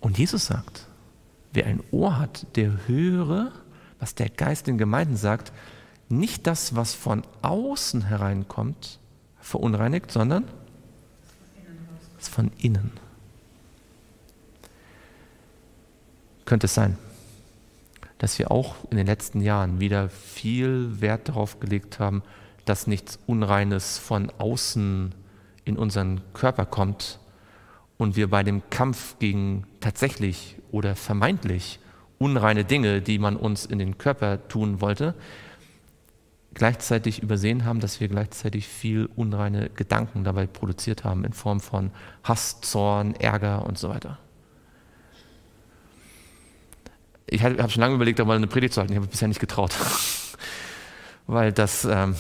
und Jesus sagt, wer ein Ohr hat, der höre, was der Geist den Gemeinden sagt, nicht das, was von außen hereinkommt, verunreinigt, sondern was von innen. Könnte es sein dass wir auch in den letzten Jahren wieder viel Wert darauf gelegt haben, dass nichts Unreines von außen in unseren Körper kommt und wir bei dem Kampf gegen tatsächlich oder vermeintlich unreine Dinge, die man uns in den Körper tun wollte, gleichzeitig übersehen haben, dass wir gleichzeitig viel unreine Gedanken dabei produziert haben in Form von Hass, Zorn, Ärger und so weiter ich habe schon lange überlegt, da mal eine Predigt zu halten. Ich habe bisher nicht getraut. Weil das, ähm,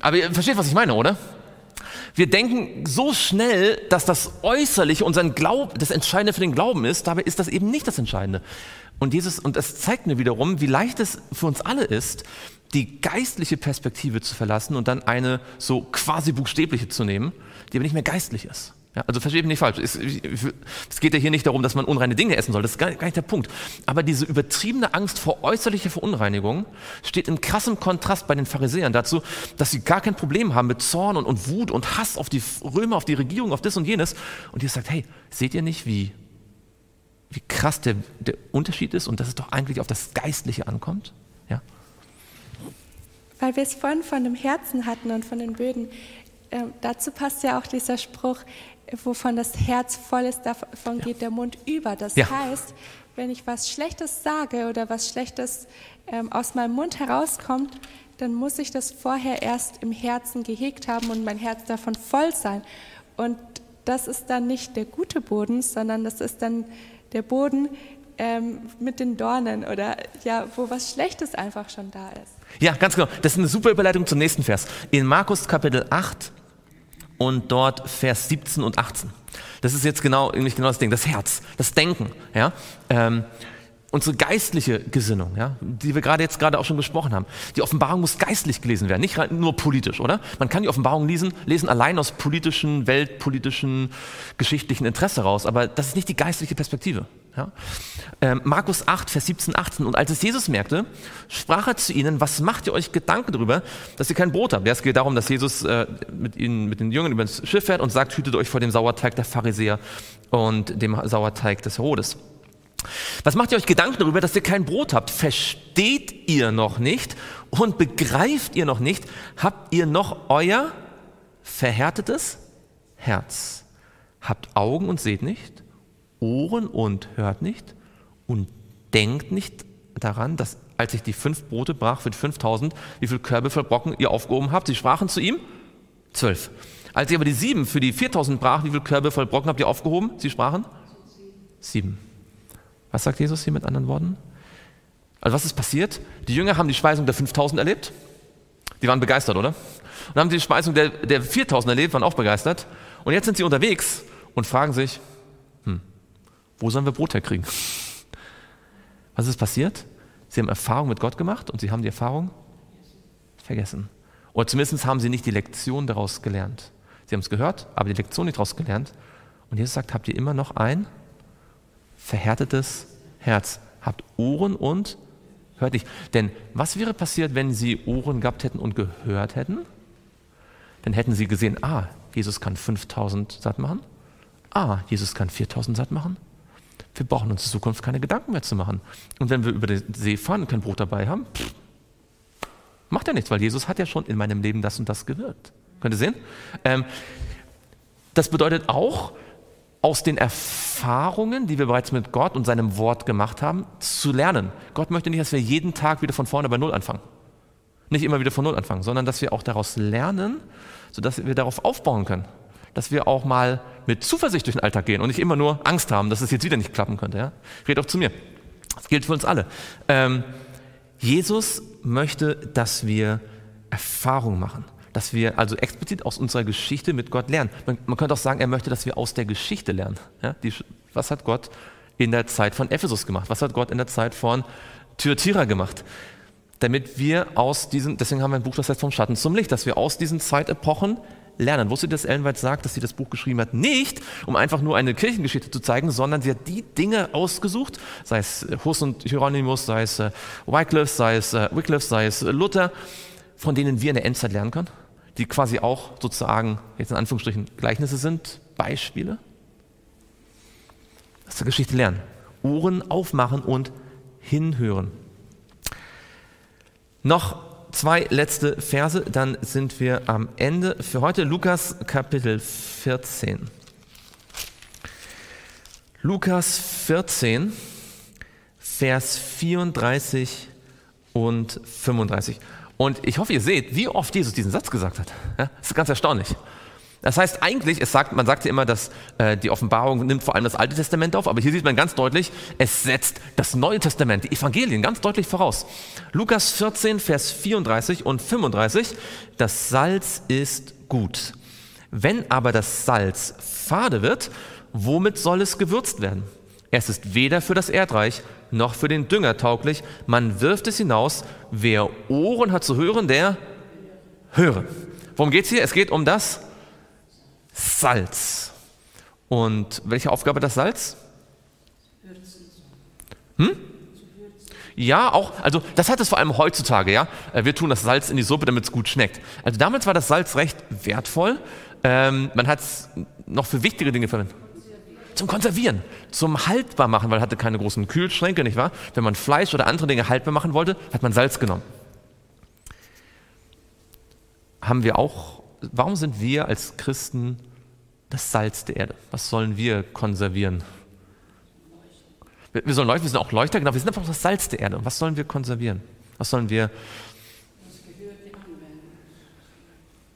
aber ihr versteht, was ich meine, oder? Wir denken so schnell, dass das Äußerliche unseren Glauben, das Entscheidende für den Glauben ist. Dabei ist das eben nicht das Entscheidende. Und Jesus, und das zeigt mir wiederum, wie leicht es für uns alle ist, die geistliche Perspektive zu verlassen und dann eine so quasi buchstäbliche zu nehmen, die aber nicht mehr geistlich ist. Ja, also versteht mich nicht falsch. Es, es, geht ja hier nicht darum, dass man unreine Dinge essen soll. Das ist gar, gar nicht der Punkt. Aber diese übertriebene Angst vor äußerlicher Verunreinigung steht in krassem Kontrast bei den Pharisäern dazu, dass sie gar kein Problem haben mit Zorn und, und Wut und Hass auf die Römer, auf die Regierung, auf das und jenes. Und ihr sagt, hey, seht ihr nicht, wie, wie krass der, der Unterschied ist und dass es doch eigentlich auf das Geistliche ankommt? Ja. Weil wir es vorhin von dem Herzen hatten und von den Böden. Äh, dazu passt ja auch dieser Spruch, wovon das Herz voll ist, davon ja. geht der Mund über. Das ja. heißt, wenn ich was Schlechtes sage oder was Schlechtes ähm, aus meinem Mund herauskommt, dann muss ich das vorher erst im Herzen gehegt haben und mein Herz davon voll sein. Und das ist dann nicht der gute Boden, sondern das ist dann der Boden ähm, mit den Dornen oder ja, wo was Schlechtes einfach schon da ist. Ja, ganz genau. Das ist eine super Überleitung zum nächsten Vers. In Markus Kapitel 8 und dort Vers 17 und 18. Das ist jetzt genau, nicht genau das Ding, das Herz, das Denken, ja. Ähm, unsere geistliche Gesinnung, ja, die wir gerade jetzt gerade auch schon gesprochen haben. Die Offenbarung muss geistlich gelesen werden, nicht nur politisch, oder? Man kann die Offenbarung lesen, lesen allein aus politischen, weltpolitischen, geschichtlichen Interesse raus, aber das ist nicht die geistliche Perspektive. Ja? Ähm, Markus 8, Vers 17, 18. Und als es Jesus merkte, sprach er zu ihnen, was macht ihr euch Gedanken darüber, dass ihr kein Brot habt? Ja, es geht darum, dass Jesus äh, mit, ihnen, mit den Jüngern über das Schiff fährt und sagt, hütet euch vor dem Sauerteig der Pharisäer und dem Sauerteig des Herodes. Was macht ihr euch Gedanken darüber, dass ihr kein Brot habt? Versteht ihr noch nicht und begreift ihr noch nicht? Habt ihr noch euer verhärtetes Herz? Habt Augen und seht nicht? Ohren und hört nicht und denkt nicht daran, dass als ich die fünf Brote brach für die 5000, wie viele Körbe voll Brocken ihr aufgehoben habt? Sie sprachen zu ihm, zwölf. Als ich aber die sieben für die 4000 brach, wie viele Körbe voll Brocken habt ihr aufgehoben? Sie sprachen? Sieben. Was sagt Jesus hier mit anderen Worten? Also was ist passiert? Die Jünger haben die Speisung der 5000 erlebt. Die waren begeistert, oder? Und haben die Speisung der, der 4000 erlebt, waren auch begeistert. Und jetzt sind sie unterwegs und fragen sich, wo sollen wir Brot herkriegen? Was ist passiert? Sie haben Erfahrung mit Gott gemacht und sie haben die Erfahrung vergessen. Oder zumindest haben sie nicht die Lektion daraus gelernt. Sie haben es gehört, aber die Lektion nicht daraus gelernt. Und Jesus sagt, habt ihr immer noch ein verhärtetes Herz? Habt Ohren und hört nicht. Denn was wäre passiert, wenn sie Ohren gehabt hätten und gehört hätten? Dann hätten sie gesehen, ah, Jesus kann 5000 satt machen. Ah, Jesus kann 4000 satt machen. Wir brauchen uns in Zukunft keine Gedanken mehr zu machen. Und wenn wir über den See fahren und kein Brot dabei haben, pff, macht ja nichts, weil Jesus hat ja schon in meinem Leben das und das gewirkt. Könnt ihr sehen? Ähm, das bedeutet auch, aus den Erfahrungen, die wir bereits mit Gott und seinem Wort gemacht haben, zu lernen. Gott möchte nicht, dass wir jeden Tag wieder von vorne bei Null anfangen. Nicht immer wieder von Null anfangen, sondern dass wir auch daraus lernen, sodass wir darauf aufbauen können. Dass wir auch mal mit Zuversicht durch den Alltag gehen und nicht immer nur Angst haben, dass es jetzt wieder nicht klappen könnte. Ja? Red auch zu mir. Das gilt für uns alle. Ähm, Jesus möchte, dass wir Erfahrung machen dass wir also explizit aus unserer Geschichte mit Gott lernen. Man, man könnte auch sagen, er möchte, dass wir aus der Geschichte lernen. Ja, die, was hat Gott in der Zeit von Ephesus gemacht? Was hat Gott in der Zeit von Thyatira gemacht? Damit wir aus diesen, deswegen haben wir ein Buch, das heißt vom Schatten zum Licht, dass wir aus diesen Zeitepochen lernen. Wusstet ihr, dass Ellen White sagt, dass sie das Buch geschrieben hat, nicht um einfach nur eine Kirchengeschichte zu zeigen, sondern sie hat die Dinge ausgesucht, sei es Hus und Hieronymus, sei es äh, Wycliffe, sei es äh, Wycliffe, sei es Luther, von denen wir in der Endzeit lernen können die quasi auch sozusagen, jetzt in Anführungsstrichen, Gleichnisse sind, Beispiele. Aus der Geschichte lernen. Ohren aufmachen und hinhören. Noch zwei letzte Verse, dann sind wir am Ende für heute. Lukas Kapitel 14. Lukas 14, Vers 34 und 35. Und ich hoffe, ihr seht, wie oft Jesus diesen Satz gesagt hat. Das ist ganz erstaunlich. Das heißt eigentlich, es sagt, man sagt ja immer, dass äh, die Offenbarung nimmt vor allem das Alte Testament auf, aber hier sieht man ganz deutlich, es setzt das Neue Testament, die Evangelien ganz deutlich voraus. Lukas 14, Vers 34 und 35, das Salz ist gut. Wenn aber das Salz fade wird, womit soll es gewürzt werden? Es ist weder für das Erdreich noch für den Dünger tauglich. Man wirft es hinaus. Wer Ohren hat zu hören, der höre. Worum geht es hier? Es geht um das Salz. Und welche Aufgabe das Salz? Hm? Ja, auch, also das hat es vor allem heutzutage, ja. Äh, wir tun das Salz in die Suppe, damit es gut schmeckt. Also damals war das Salz recht wertvoll. Ähm, man hat es noch für wichtige Dinge verwendet. Zum Konservieren, zum haltbar machen, weil hatte keine großen Kühlschränke, nicht wahr? Wenn man Fleisch oder andere Dinge haltbar machen wollte, hat man Salz genommen. Haben wir auch, warum sind wir als Christen das Salz der Erde? Was sollen wir konservieren? Wir, wir sollen Leuchter, wir sind auch Leuchter, genau, wir sind einfach das Salz der Erde. Was sollen wir konservieren? Was sollen wir?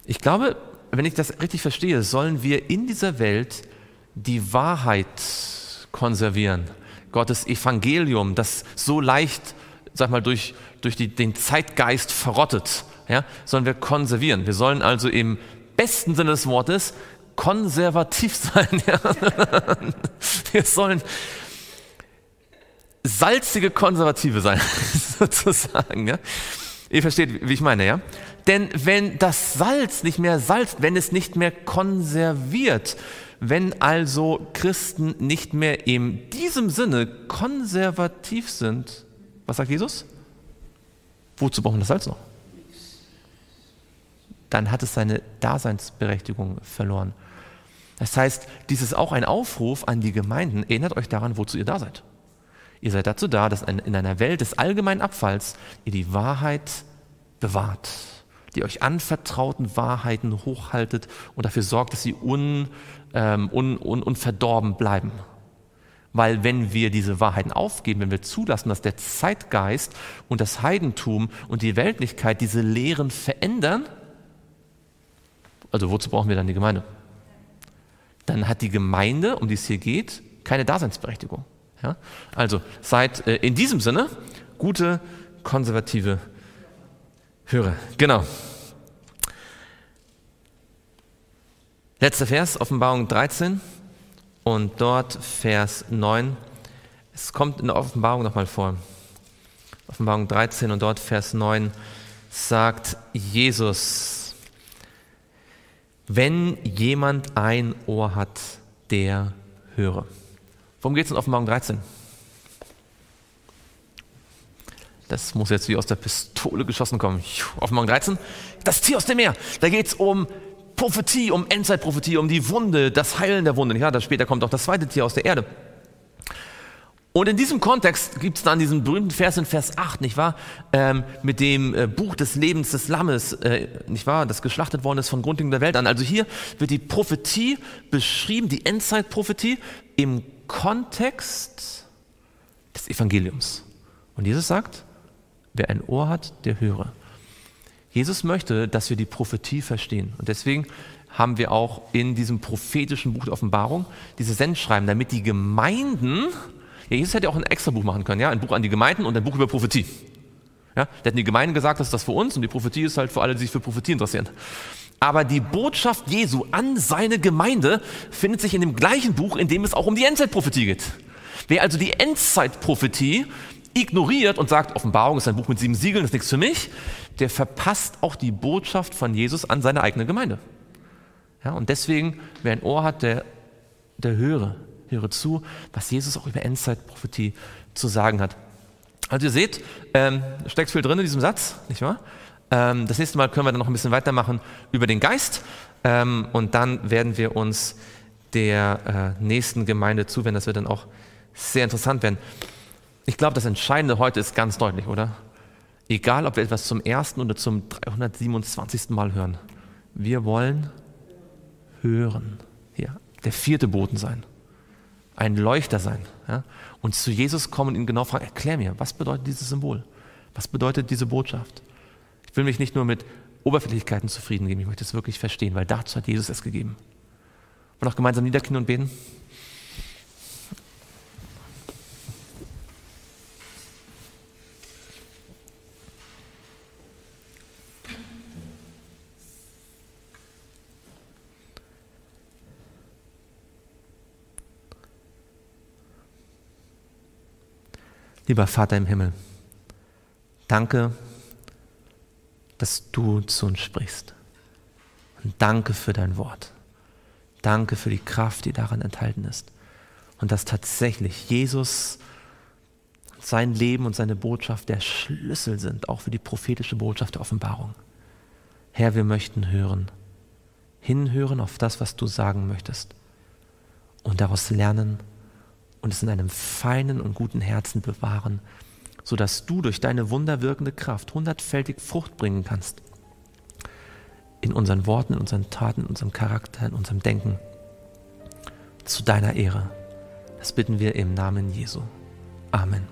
Ich glaube, wenn ich das richtig verstehe, sollen wir in dieser Welt die Wahrheit konservieren. Gottes Evangelium, das so leicht, sag mal, durch, durch die, den Zeitgeist verrottet, ja, sollen wir konservieren. Wir sollen also im besten Sinne des Wortes konservativ sein. Ja. Wir sollen salzige Konservative sein, sozusagen. Ja. Ihr versteht, wie ich meine, ja? Denn wenn das Salz nicht mehr salzt, wenn es nicht mehr konserviert, wenn also Christen nicht mehr in diesem Sinne konservativ sind, was sagt Jesus? Wozu brauchen wir das Salz noch? Dann hat es seine Daseinsberechtigung verloren. Das heißt, dies ist auch ein Aufruf an die Gemeinden, erinnert euch daran, wozu ihr da seid. Ihr seid dazu da, dass in einer Welt des allgemeinen Abfalls ihr die Wahrheit bewahrt, die euch anvertrauten Wahrheiten hochhaltet und dafür sorgt, dass sie un, ähm, un, un, unverdorben bleiben. Weil wenn wir diese Wahrheiten aufgeben, wenn wir zulassen, dass der Zeitgeist und das Heidentum und die Weltlichkeit diese Lehren verändern, also wozu brauchen wir dann die Gemeinde? Dann hat die Gemeinde, um die es hier geht, keine Daseinsberechtigung. Ja? Also seid äh, in diesem Sinne gute konservative Hörer. Genau. Letzter Vers, Offenbarung 13 und dort Vers 9. Es kommt in der Offenbarung nochmal vor. Offenbarung 13 und dort Vers 9 sagt Jesus, wenn jemand ein Ohr hat, der höre. Worum geht es in Offenbarung 13? Das muss jetzt wie aus der Pistole geschossen kommen. Offenbarung 13, das Tier aus dem Meer. Da geht es um Prophetie, um Endzeitprophetie, um die Wunde, das Heilen der Wunde. Ja, das später kommt auch das zweite Tier aus der Erde. Und in diesem Kontext gibt es dann diesen berühmten Vers in Vers 8, nicht wahr? Ähm, mit dem äh, Buch des Lebens des Lammes, äh, nicht wahr? Das geschlachtet worden ist von Grundlegung der Welt an. Also hier wird die Prophetie beschrieben, die Endzeitprophetie im Kontext des Evangeliums. Und Jesus sagt, wer ein Ohr hat, der höre. Jesus möchte, dass wir die Prophetie verstehen. Und deswegen haben wir auch in diesem prophetischen Buch der Offenbarung diese Sendschreiben, damit die Gemeinden, ja, Jesus hätte auch ein extra Buch machen können, ja, ein Buch an die Gemeinden und ein Buch über Prophetie. Ja, da hätten die Gemeinden gesagt, das ist das für uns und die Prophetie ist halt für alle, die sich für Prophetie interessieren. Aber die Botschaft Jesu an seine Gemeinde findet sich in dem gleichen Buch, in dem es auch um die Endzeitprophetie geht. Wer also die Endzeitprophetie ignoriert und sagt, Offenbarung ist ein Buch mit sieben Siegeln, das ist nichts für mich, der verpasst auch die Botschaft von Jesus an seine eigene Gemeinde. Ja, und deswegen, wer ein Ohr hat, der, der höre, höre zu, was Jesus auch über Endzeitprophetie zu sagen hat. Also ihr seht, ähm, steckt viel drin in diesem Satz, nicht wahr? Ähm, das nächste Mal können wir dann noch ein bisschen weitermachen über den Geist ähm, und dann werden wir uns der äh, nächsten Gemeinde zuwenden. Das wird dann auch sehr interessant werden. Ich glaube, das Entscheidende heute ist ganz deutlich, oder? Egal, ob wir etwas zum ersten oder zum 327. Mal hören. Wir wollen hören. Ja, der vierte Boten sein. Ein Leuchter sein. Ja? Und zu Jesus kommen und ihn genau fragen, erklär mir, was bedeutet dieses Symbol? Was bedeutet diese Botschaft? Ich will mich nicht nur mit Oberflächlichkeiten zufrieden geben, ich möchte es wirklich verstehen, weil dazu hat Jesus es gegeben. Und auch gemeinsam niederknien und beten? Lieber Vater im Himmel, danke, dass du zu uns sprichst. Und danke für dein Wort. Danke für die Kraft, die darin enthalten ist. Und dass tatsächlich Jesus, sein Leben und seine Botschaft der Schlüssel sind, auch für die prophetische Botschaft der Offenbarung. Herr, wir möchten hören, hinhören auf das, was du sagen möchtest und daraus lernen, und es in einem feinen und guten Herzen bewahren, sodass du durch deine wunderwirkende Kraft hundertfältig Frucht bringen kannst. In unseren Worten, in unseren Taten, in unserem Charakter, in unserem Denken. Zu deiner Ehre. Das bitten wir im Namen Jesu. Amen.